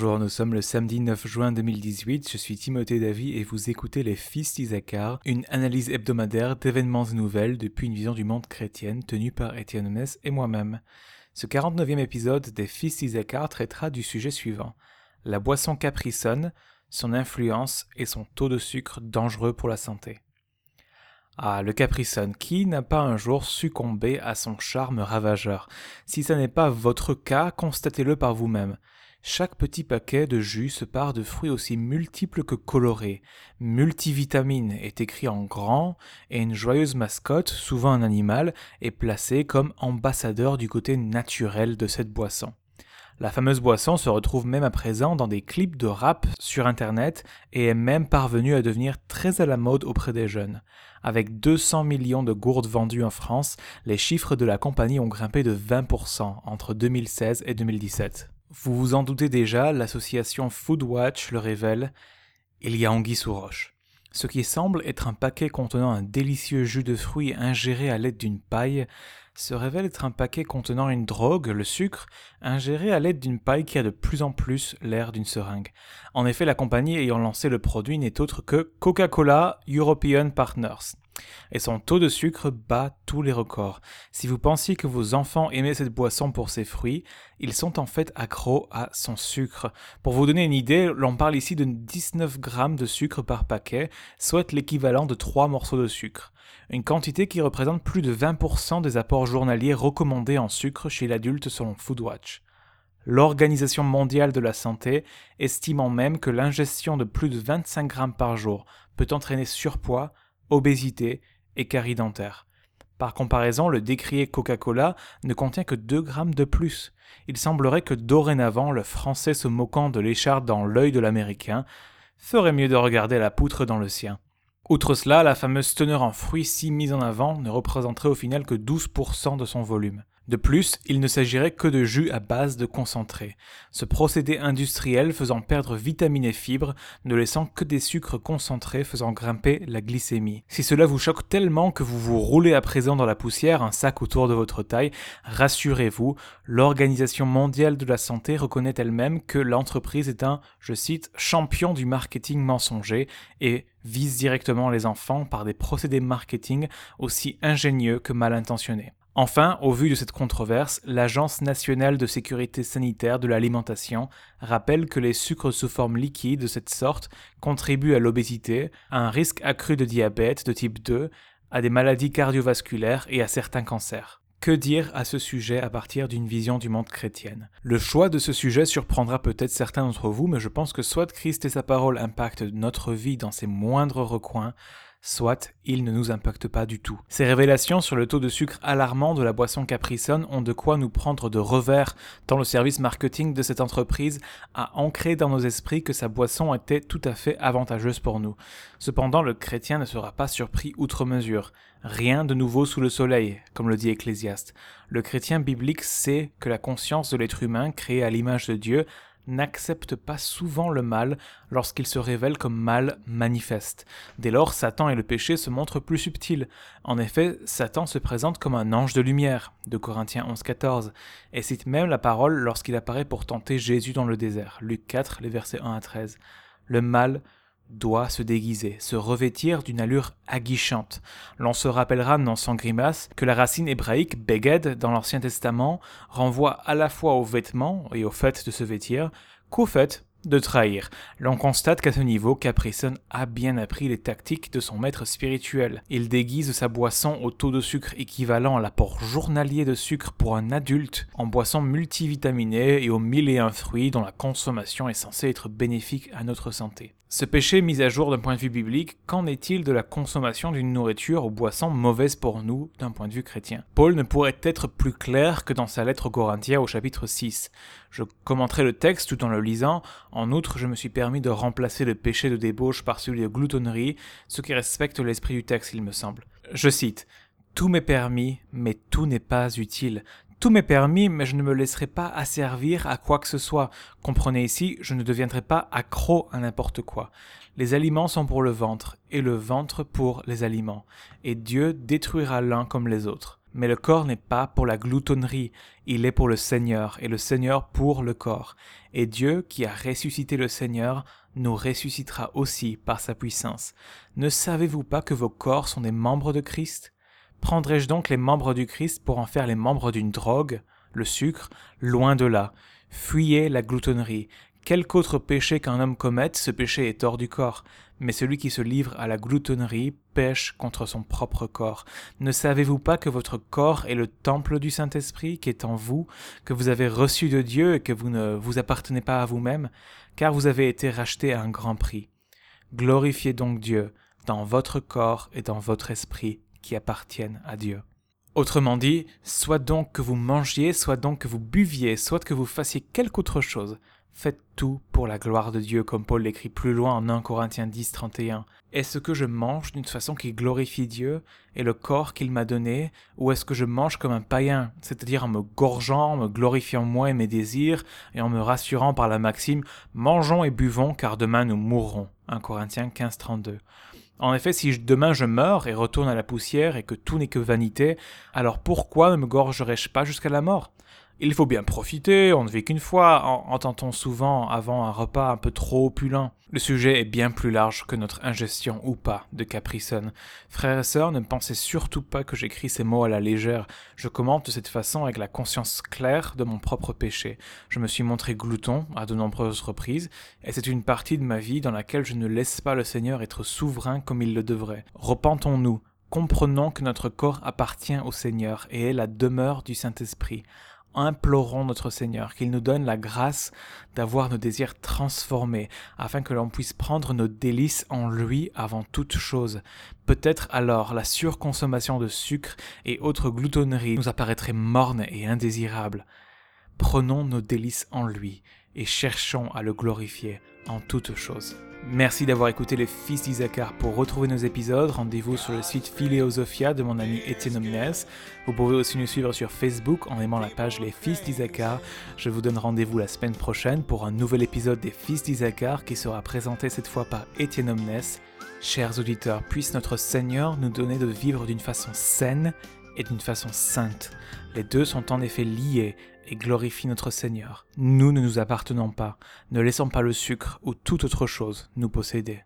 Bonjour, nous sommes le samedi 9 juin 2018, je suis Timothée Davy et vous écoutez Les Fils d'Isaacar, une analyse hebdomadaire d'événements et nouvelles depuis une vision du monde chrétienne tenue par Étienne Mess et moi-même. Ce 49e épisode des Fils d'Isaacar traitera du sujet suivant la boisson Capri son influence et son taux de sucre dangereux pour la santé. Ah, le Capri qui n'a pas un jour succombé à son charme ravageur? Si ce n'est pas votre cas, constatez-le par vous-même. Chaque petit paquet de jus se part de fruits aussi multiples que colorés. Multivitamine est écrit en grand et une joyeuse mascotte, souvent un animal, est placée comme ambassadeur du côté naturel de cette boisson. La fameuse boisson se retrouve même à présent dans des clips de rap sur Internet et est même parvenue à devenir très à la mode auprès des jeunes. Avec 200 millions de gourdes vendues en France, les chiffres de la compagnie ont grimpé de 20% entre 2016 et 2017. Vous vous en doutez déjà, l'association Foodwatch le révèle, il y a anguille sous roche. Ce qui semble être un paquet contenant un délicieux jus de fruits ingéré à l'aide d'une paille se révèle être un paquet contenant une drogue, le sucre, ingéré à l'aide d'une paille qui a de plus en plus l'air d'une seringue. En effet, la compagnie ayant lancé le produit n'est autre que Coca-Cola European Partners. Et son taux de sucre bat tous les records. Si vous pensiez que vos enfants aimaient cette boisson pour ses fruits, ils sont en fait accros à son sucre. Pour vous donner une idée, l'on parle ici de 19 grammes de sucre par paquet, soit l'équivalent de 3 morceaux de sucre une quantité qui représente plus de 20% des apports journaliers recommandés en sucre chez l'adulte selon Foodwatch. L'Organisation mondiale de la santé estimant même que l'ingestion de plus de 25 grammes par jour peut entraîner surpoids, obésité et carie dentaire. Par comparaison, le décrié Coca-Cola ne contient que 2 grammes de plus. Il semblerait que dorénavant, le français se moquant de l'écharpe dans l'œil de l'américain ferait mieux de regarder la poutre dans le sien. Outre cela, la fameuse teneur en fruits si mise en avant ne représenterait au final que 12% de son volume. De plus, il ne s'agirait que de jus à base de concentré, ce procédé industriel faisant perdre vitamines et fibres, ne laissant que des sucres concentrés faisant grimper la glycémie. Si cela vous choque tellement que vous vous roulez à présent dans la poussière un sac autour de votre taille, rassurez-vous, l'Organisation mondiale de la santé reconnaît elle-même que l'entreprise est un, je cite, champion du marketing mensonger et vise directement les enfants par des procédés marketing aussi ingénieux que mal intentionnés. Enfin, au vu de cette controverse, l'Agence nationale de sécurité sanitaire de l'alimentation rappelle que les sucres sous forme liquide de cette sorte contribuent à l'obésité, à un risque accru de diabète de type 2, à des maladies cardiovasculaires et à certains cancers. Que dire à ce sujet à partir d'une vision du monde chrétienne? Le choix de ce sujet surprendra peut-être certains d'entre vous, mais je pense que soit Christ et sa parole impactent notre vie dans ses moindres recoins, soit il ne nous impacte pas du tout. Ces révélations sur le taux de sucre alarmant de la boisson Caprisonne ont de quoi nous prendre de revers, tant le service marketing de cette entreprise a ancré dans nos esprits que sa boisson était tout à fait avantageuse pour nous. Cependant, le chrétien ne sera pas surpris outre mesure. Rien de nouveau sous le soleil, comme le dit Ecclésiaste. Le chrétien biblique sait que la conscience de l'être humain, créé à l'image de Dieu, n'accepte pas souvent le mal lorsqu'il se révèle comme mal manifeste. Dès lors, Satan et le péché se montrent plus subtils. En effet, Satan se présente comme un ange de lumière, de Corinthiens 11-14, et cite même la parole lorsqu'il apparaît pour tenter Jésus dans le désert, Luc 4, les versets 1 à 13. Le mal doit se déguiser, se revêtir d'une allure aguichante. L'on se rappellera, non sans grimace, que la racine hébraïque beged dans l'Ancien Testament renvoie à la fois aux vêtements et au fait de se vêtir qu'au fait de trahir. L'on constate qu'à ce niveau, Caprison a bien appris les tactiques de son maître spirituel. Il déguise sa boisson au taux de sucre équivalent à l'apport journalier de sucre pour un adulte en boisson multivitaminée et aux mille et un fruits dont la consommation est censée être bénéfique à notre santé. Ce péché mis à jour d'un point de vue biblique, qu'en est-il de la consommation d'une nourriture ou boisson mauvaise pour nous d'un point de vue chrétien? Paul ne pourrait être plus clair que dans sa lettre aux Corinthiens au chapitre 6. Je commenterai le texte tout en le lisant. En outre, je me suis permis de remplacer le péché de débauche par celui de gloutonnerie, ce qui respecte l'esprit du texte, il me semble. Je cite tout m'est permis, mais tout n'est pas utile. Tout m'est permis, mais je ne me laisserai pas asservir à quoi que ce soit. Comprenez ici, je ne deviendrai pas accro à n'importe quoi. Les aliments sont pour le ventre, et le ventre pour les aliments. Et Dieu détruira l'un comme les autres. Mais le corps n'est pas pour la gloutonnerie, il est pour le Seigneur, et le Seigneur pour le corps. Et Dieu, qui a ressuscité le Seigneur, nous ressuscitera aussi par sa puissance. Ne savez-vous pas que vos corps sont des membres de Christ? Prendrai-je donc les membres du Christ pour en faire les membres d'une drogue, le sucre? Loin de là. Fuyez la gloutonnerie. Quelque autre péché qu'un homme commette, ce péché est hors du corps. Mais celui qui se livre à la gloutonnerie pêche contre son propre corps. Ne savez-vous pas que votre corps est le temple du Saint-Esprit qui est en vous, que vous avez reçu de Dieu et que vous ne vous appartenez pas à vous-même, car vous avez été racheté à un grand prix. Glorifiez donc Dieu dans votre corps et dans votre esprit qui appartiennent à Dieu. Autrement dit, soit donc que vous mangiez, soit donc que vous buviez, soit que vous fassiez quelque autre chose, faites tout pour la gloire de Dieu, comme Paul l'écrit plus loin en 1 Corinthiens 10, 31. Est-ce que je mange d'une façon qui glorifie Dieu et le corps qu'il m'a donné, ou est-ce que je mange comme un païen, c'est-à-dire en me gorgeant, en me glorifiant moi et mes désirs, et en me rassurant par la maxime Mangeons et buvons, car demain nous mourrons? 1 Corinthiens 15, 32. En effet, si demain je meurs et retourne à la poussière et que tout n'est que vanité, alors pourquoi ne me gorgerais-je pas jusqu'à la mort? Il faut bien profiter, on ne vit qu'une fois, entend-on souvent avant un repas un peu trop opulent. Le sujet est bien plus large que notre ingestion ou pas de Capricone. Frères et sœurs, ne pensez surtout pas que j'écris ces mots à la légère. Je commente de cette façon avec la conscience claire de mon propre péché. Je me suis montré glouton à de nombreuses reprises, et c'est une partie de ma vie dans laquelle je ne laisse pas le Seigneur être souverain comme il le devrait. Repentons-nous, comprenons que notre corps appartient au Seigneur et est la demeure du Saint-Esprit implorons notre Seigneur qu'il nous donne la grâce d'avoir nos désirs transformés, afin que l'on puisse prendre nos délices en lui avant toute chose. Peut-être alors la surconsommation de sucre et autres gloutonneries nous apparaîtrait morne et indésirable. Prenons nos délices en lui et cherchons à le glorifier en toutes choses. Merci d'avoir écouté les Fils d'Isaacar. Pour retrouver nos épisodes, rendez-vous sur le site Phileosophia de mon ami Étienne Omnes. Vous pouvez aussi nous suivre sur Facebook en aimant la page Les Fils d'Isaacar. Je vous donne rendez-vous la semaine prochaine pour un nouvel épisode des Fils d'Isaacar qui sera présenté cette fois par Étienne Omnes. Chers auditeurs, puisse notre Seigneur nous donner de vivre d'une façon saine et d'une façon sainte. Les deux sont en effet liés et glorifie notre Seigneur. Nous ne nous appartenons pas, ne laissons pas le sucre ou toute autre chose nous posséder.